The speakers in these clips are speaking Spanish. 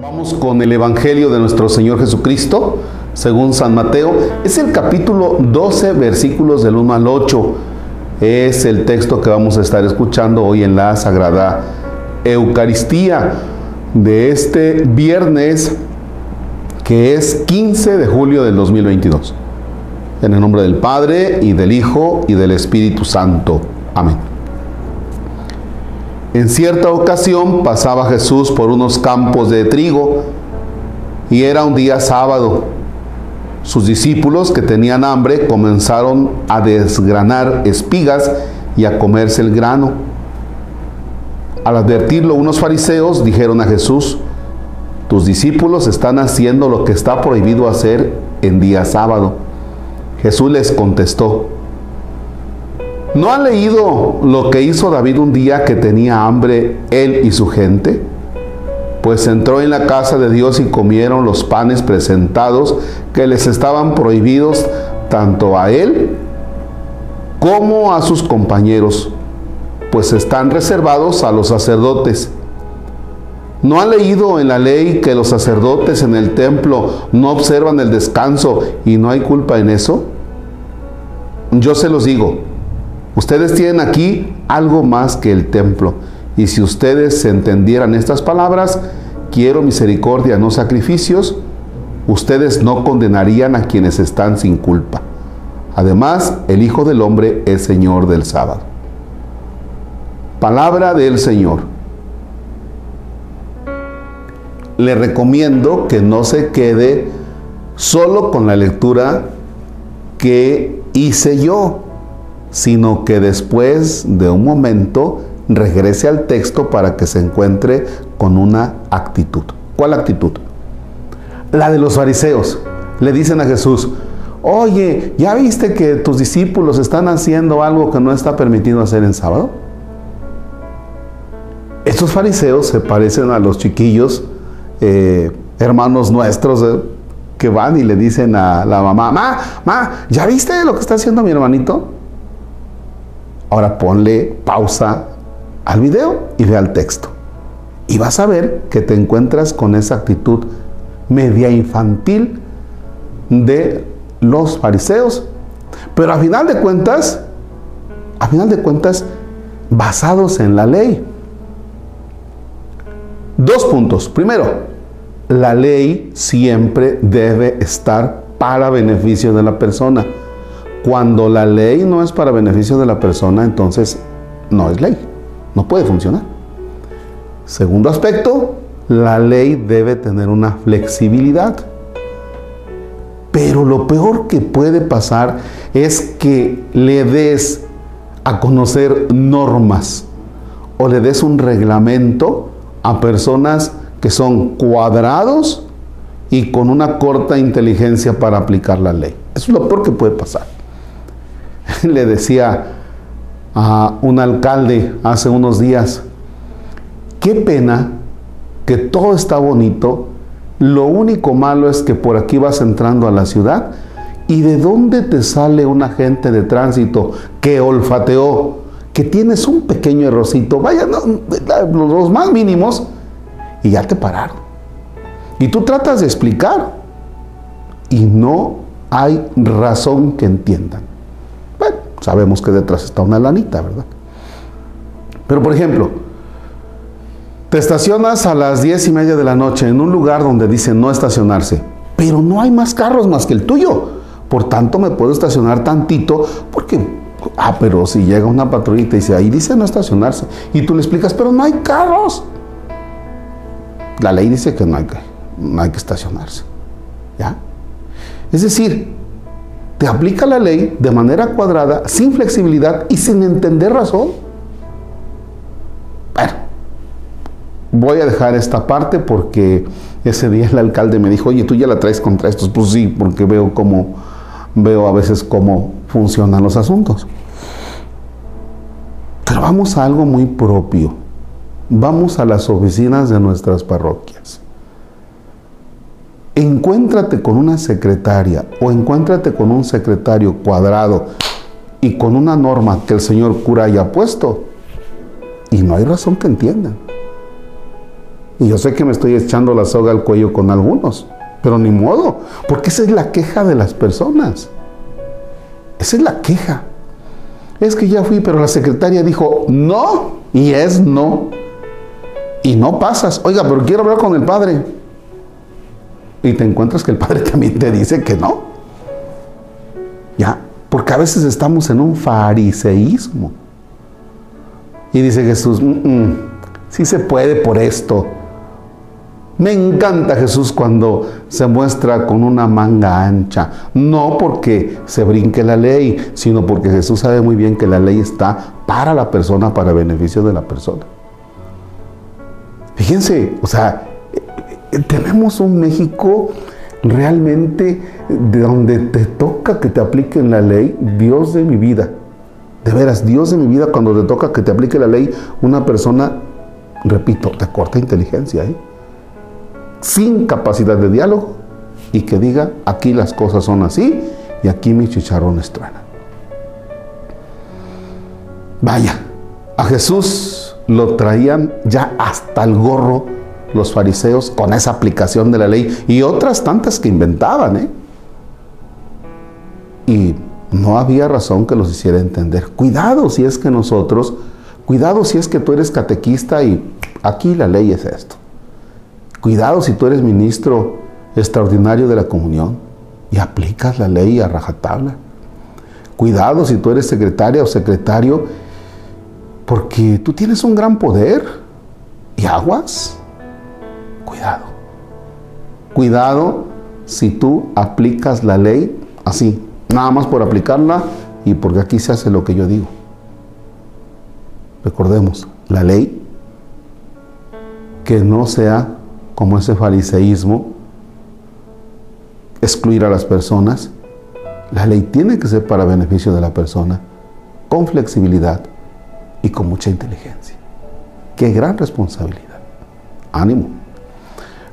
Vamos con el Evangelio de nuestro Señor Jesucristo, según San Mateo. Es el capítulo 12, versículos del 1 al 8. Es el texto que vamos a estar escuchando hoy en la Sagrada Eucaristía de este viernes, que es 15 de julio del 2022. En el nombre del Padre, y del Hijo, y del Espíritu Santo. Amén. En cierta ocasión pasaba Jesús por unos campos de trigo y era un día sábado. Sus discípulos que tenían hambre comenzaron a desgranar espigas y a comerse el grano. Al advertirlo unos fariseos dijeron a Jesús, tus discípulos están haciendo lo que está prohibido hacer en día sábado. Jesús les contestó, ¿No ha leído lo que hizo David un día que tenía hambre él y su gente? Pues entró en la casa de Dios y comieron los panes presentados que les estaban prohibidos tanto a él como a sus compañeros, pues están reservados a los sacerdotes. ¿No ha leído en la ley que los sacerdotes en el templo no observan el descanso y no hay culpa en eso? Yo se los digo, Ustedes tienen aquí algo más que el templo. Y si ustedes entendieran estas palabras, quiero misericordia, no sacrificios, ustedes no condenarían a quienes están sin culpa. Además, el Hijo del Hombre es Señor del sábado. Palabra del Señor. Le recomiendo que no se quede solo con la lectura que hice yo sino que después de un momento regrese al texto para que se encuentre con una actitud. ¿Cuál actitud? La de los fariseos. Le dicen a Jesús, oye, ¿ya viste que tus discípulos están haciendo algo que no está permitido hacer en sábado? Estos fariseos se parecen a los chiquillos, eh, hermanos nuestros, eh, que van y le dicen a la mamá, ma, ma, ¿ya viste lo que está haciendo mi hermanito? Ahora ponle pausa al video y ve al texto. Y vas a ver que te encuentras con esa actitud media infantil de los fariseos. Pero a final de cuentas, a final de cuentas, basados en la ley. Dos puntos. Primero, la ley siempre debe estar para beneficio de la persona. Cuando la ley no es para beneficio de la persona, entonces no es ley, no puede funcionar. Segundo aspecto, la ley debe tener una flexibilidad. Pero lo peor que puede pasar es que le des a conocer normas o le des un reglamento a personas que son cuadrados y con una corta inteligencia para aplicar la ley. Eso es lo peor que puede pasar. le decía a un alcalde hace unos días, qué pena que todo está bonito, lo único malo es que por aquí vas entrando a la ciudad y de dónde te sale un agente de tránsito que olfateó, que tienes un pequeño errorcito, vaya, los más mínimos, y ya te pararon. Y tú tratas de explicar y no hay razón que entiendan. Sabemos que detrás está una lanita, ¿verdad? Pero por ejemplo, te estacionas a las diez y media de la noche en un lugar donde dice no estacionarse, pero no hay más carros más que el tuyo. Por tanto, me puedo estacionar tantito porque, ah, pero si llega una patrullita y dice, ahí dice no estacionarse, y tú le explicas, pero no hay carros. La ley dice que no hay que, no hay que estacionarse. ¿Ya? Es decir, te aplica la ley de manera cuadrada, sin flexibilidad y sin entender razón. Bueno, voy a dejar esta parte porque ese día el alcalde me dijo, oye, tú ya la traes contra estos. Pues sí, porque veo cómo, veo a veces cómo funcionan los asuntos. Pero vamos a algo muy propio. Vamos a las oficinas de nuestras parroquias encuéntrate con una secretaria o encuéntrate con un secretario cuadrado y con una norma que el señor cura haya puesto Y no hay razón que entiendan. Y yo sé que me estoy echando la soga al cuello con algunos, pero ni modo, porque esa es la queja de las personas. Esa es la queja. Es que ya fui, pero la secretaria dijo no y es no. Y no pasas. Oiga, pero quiero hablar con el padre. Y te encuentras que el padre también te dice que no. Ya, porque a veces estamos en un fariseísmo. Y dice Jesús, mm, mm, sí se puede por esto. Me encanta Jesús cuando se muestra con una manga ancha, no porque se brinque la ley, sino porque Jesús sabe muy bien que la ley está para la persona, para beneficio de la persona. Fíjense, o sea, tenemos un México realmente de donde te toca que te apliquen la ley, Dios de mi vida. De veras, Dios de mi vida, cuando te toca que te aplique la ley, una persona, repito, de corta inteligencia, ¿eh? sin capacidad de diálogo y que diga, aquí las cosas son así y aquí mis chicharrones truenan. Vaya, a Jesús lo traían ya hasta el gorro los fariseos con esa aplicación de la ley y otras tantas que inventaban. ¿eh? Y no había razón que los hiciera entender. Cuidado si es que nosotros, cuidado si es que tú eres catequista y aquí la ley es esto. Cuidado si tú eres ministro extraordinario de la comunión y aplicas la ley a rajatabla. Cuidado si tú eres secretaria o secretario, porque tú tienes un gran poder y aguas. Cuidado. Cuidado si tú aplicas la ley así, nada más por aplicarla y porque aquí se hace lo que yo digo. Recordemos, la ley que no sea como ese fariseísmo, excluir a las personas. La ley tiene que ser para beneficio de la persona, con flexibilidad y con mucha inteligencia. Qué gran responsabilidad. Ánimo.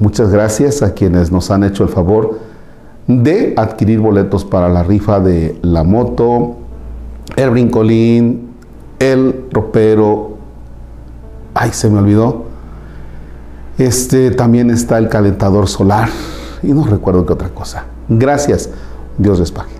Muchas gracias a quienes nos han hecho el favor de adquirir boletos para la rifa de la moto, el brincolín, el ropero. Ay, se me olvidó este también está el calentador solar y no recuerdo qué otra cosa. Gracias. Dios les pague.